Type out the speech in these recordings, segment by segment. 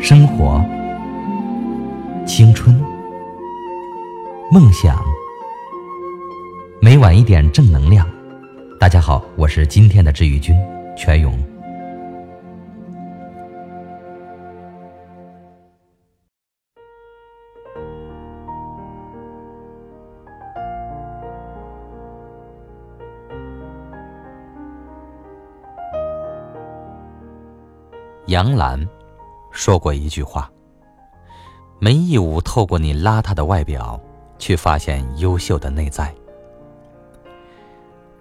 生活、青春、梦想，每晚一点正能量。大家好，我是今天的治愈君全勇。杨澜说过一句话：“没义务透过你邋遢的外表去发现优秀的内在。”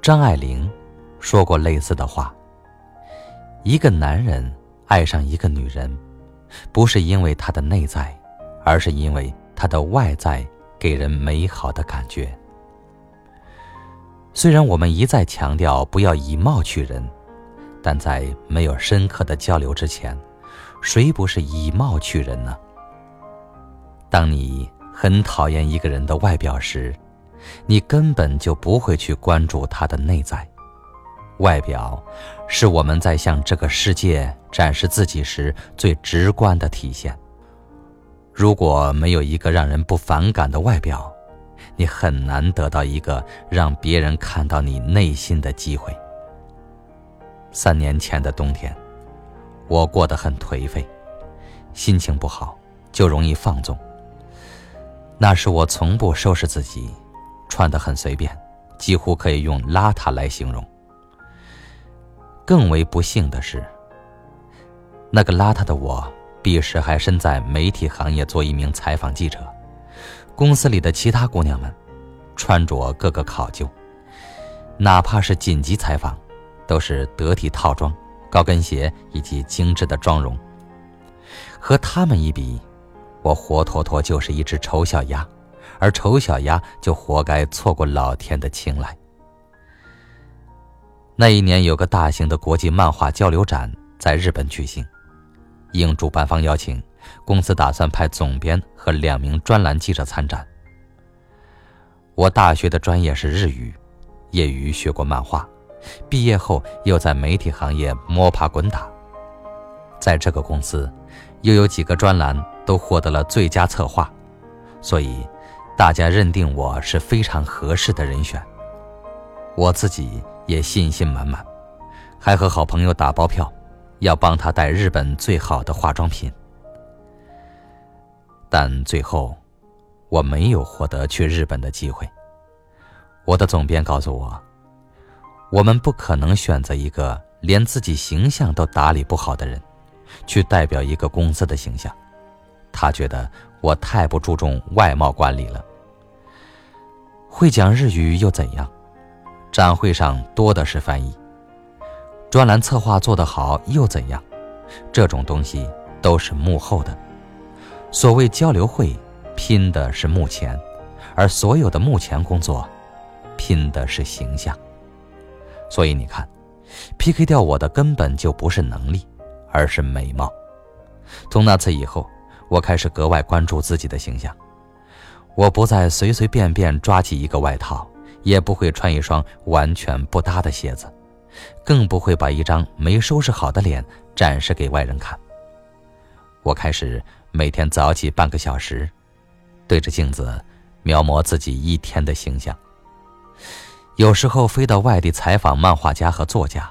张爱玲说过类似的话：“一个男人爱上一个女人，不是因为她的内在，而是因为她的外在给人美好的感觉。”虽然我们一再强调不要以貌取人。但在没有深刻的交流之前，谁不是以貌取人呢？当你很讨厌一个人的外表时，你根本就不会去关注他的内在。外表是我们在向这个世界展示自己时最直观的体现。如果没有一个让人不反感的外表，你很难得到一个让别人看到你内心的机会。三年前的冬天，我过得很颓废，心情不好就容易放纵。那时我从不收拾自己，穿得很随便，几乎可以用邋遢来形容。更为不幸的是，那个邋遢的我，彼时还身在媒体行业做一名采访记者，公司里的其他姑娘们，穿着个个考究，哪怕是紧急采访。都是得体套装、高跟鞋以及精致的妆容。和他们一比，我活脱脱就是一只丑小鸭，而丑小鸭就活该错过老天的青睐。那一年有个大型的国际漫画交流展在日本举行，应主办方邀请，公司打算派总编和两名专栏记者参展。我大学的专业是日语，业余学过漫画。毕业后又在媒体行业摸爬滚打，在这个公司，又有几个专栏都获得了最佳策划，所以大家认定我是非常合适的人选。我自己也信心满满，还和好朋友打包票，要帮他带日本最好的化妆品。但最后，我没有获得去日本的机会。我的总编告诉我。我们不可能选择一个连自己形象都打理不好的人，去代表一个公司的形象。他觉得我太不注重外貌管理了。会讲日语又怎样？展会上多的是翻译。专栏策划做得好又怎样？这种东西都是幕后的。所谓交流会，拼的是幕前，而所有的幕前工作，拼的是形象。所以你看，PK 掉我的根本就不是能力，而是美貌。从那次以后，我开始格外关注自己的形象。我不再随随便便抓起一个外套，也不会穿一双完全不搭的鞋子，更不会把一张没收拾好的脸展示给外人看。我开始每天早起半个小时，对着镜子描摹自己一天的形象。有时候飞到外地采访漫画家和作家，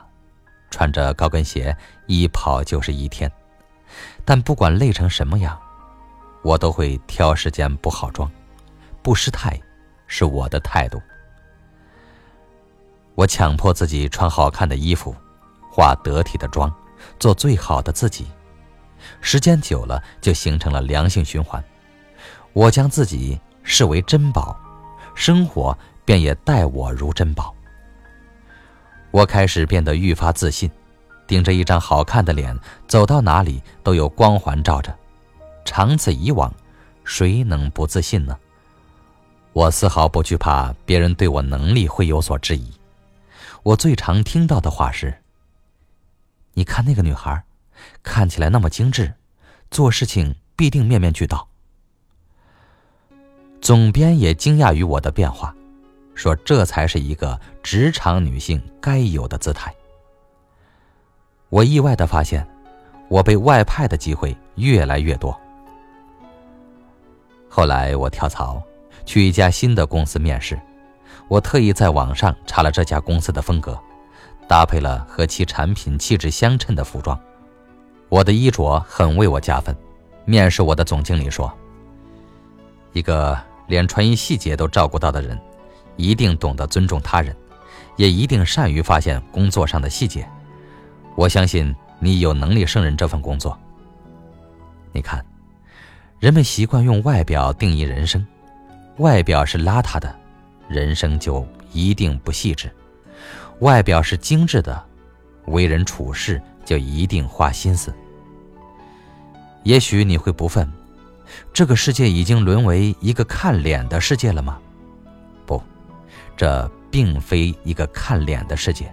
穿着高跟鞋一跑就是一天。但不管累成什么样，我都会挑时间补好妆，不失态，是我的态度。我强迫自己穿好看的衣服，化得体的妆，做最好的自己。时间久了，就形成了良性循环。我将自己视为珍宝，生活。便也待我如珍宝。我开始变得愈发自信，顶着一张好看的脸，走到哪里都有光环照着。长此以往，谁能不自信呢？我丝毫不惧怕别人对我能力会有所质疑。我最常听到的话是：“你看那个女孩，看起来那么精致，做事情必定面面俱到。”总编也惊讶于我的变化。说这才是一个职场女性该有的姿态。我意外的发现，我被外派的机会越来越多。后来我跳槽，去一家新的公司面试。我特意在网上查了这家公司的风格，搭配了和其产品气质相称的服装。我的衣着很为我加分。面试我的总经理说：“一个连穿衣细节都照顾到的人，一定懂得尊重他人，也一定善于发现工作上的细节。我相信你有能力胜任这份工作。”你看，人们习惯用外表定义人生，外表是邋遢的。人生就一定不细致，外表是精致的，为人处事就一定花心思。也许你会不忿，这个世界已经沦为一个看脸的世界了吗？这并非一个看脸的世界。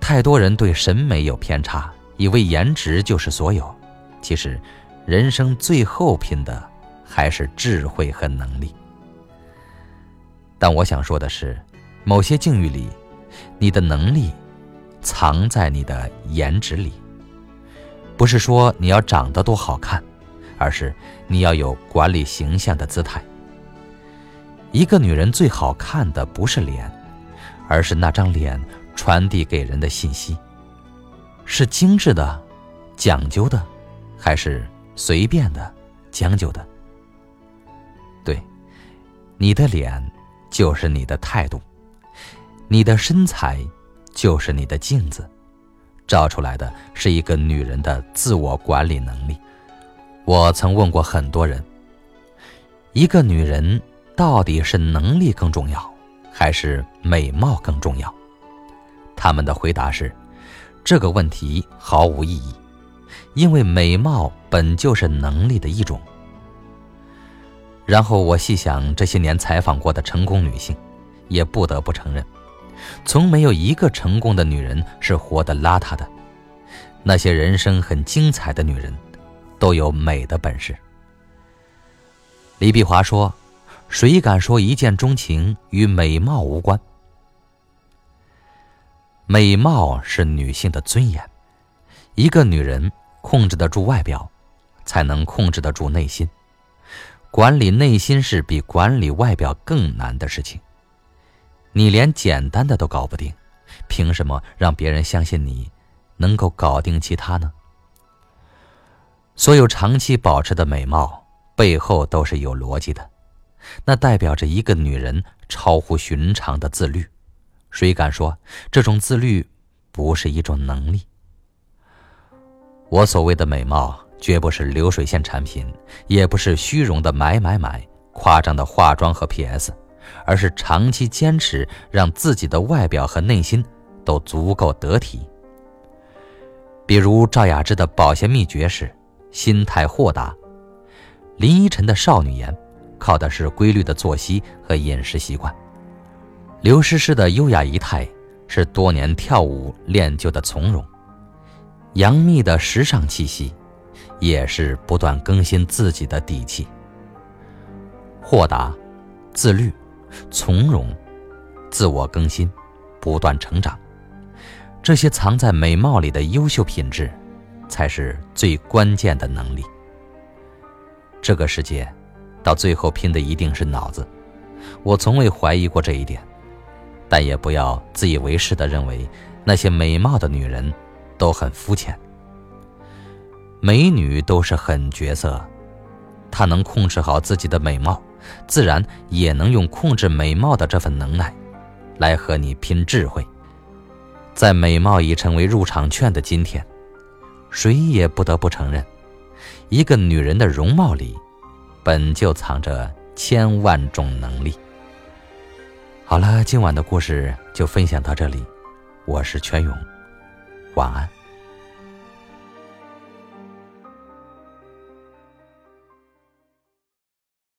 太多人对审美有偏差，以为颜值就是所有。其实，人生最后拼的还是智慧和能力。但我想说的是，某些境遇里，你的能力藏在你的颜值里。不是说你要长得多好看，而是你要有管理形象的姿态。一个女人最好看的不是脸，而是那张脸传递给人的信息。是精致的、讲究的，还是随便的、将就的？对，你的脸。就是你的态度，你的身材就是你的镜子，照出来的是一个女人的自我管理能力。我曾问过很多人，一个女人到底是能力更重要，还是美貌更重要？他们的回答是：这个问题毫无意义，因为美貌本就是能力的一种。然后我细想这些年采访过的成功女性，也不得不承认，从没有一个成功的女人是活得邋遢的。那些人生很精彩的女人，都有美的本事。李碧华说：“谁敢说一见钟情与美貌无关？美貌是女性的尊严。一个女人控制得住外表，才能控制得住内心。”管理内心是比管理外表更难的事情。你连简单的都搞不定，凭什么让别人相信你能够搞定其他呢？所有长期保持的美貌背后都是有逻辑的，那代表着一个女人超乎寻常的自律。谁敢说这种自律不是一种能力？我所谓的美貌。绝不是流水线产品，也不是虚荣的买买买、夸张的化妆和 PS，而是长期坚持让自己的外表和内心都足够得体。比如赵雅芝的保鲜秘诀是心态豁达，林依晨的少女颜靠的是规律的作息和饮食习惯，刘诗诗的优雅仪态是多年跳舞练就的从容，杨幂的时尚气息。也是不断更新自己的底气。豁达、自律、从容、自我更新、不断成长，这些藏在美貌里的优秀品质，才是最关键的能力。这个世界，到最后拼的一定是脑子。我从未怀疑过这一点，但也不要自以为是的认为那些美貌的女人都很肤浅。美女都是狠角色，她能控制好自己的美貌，自然也能用控制美貌的这份能耐，来和你拼智慧。在美貌已成为入场券的今天，谁也不得不承认，一个女人的容貌里，本就藏着千万种能力。好了，今晚的故事就分享到这里，我是全勇，晚安。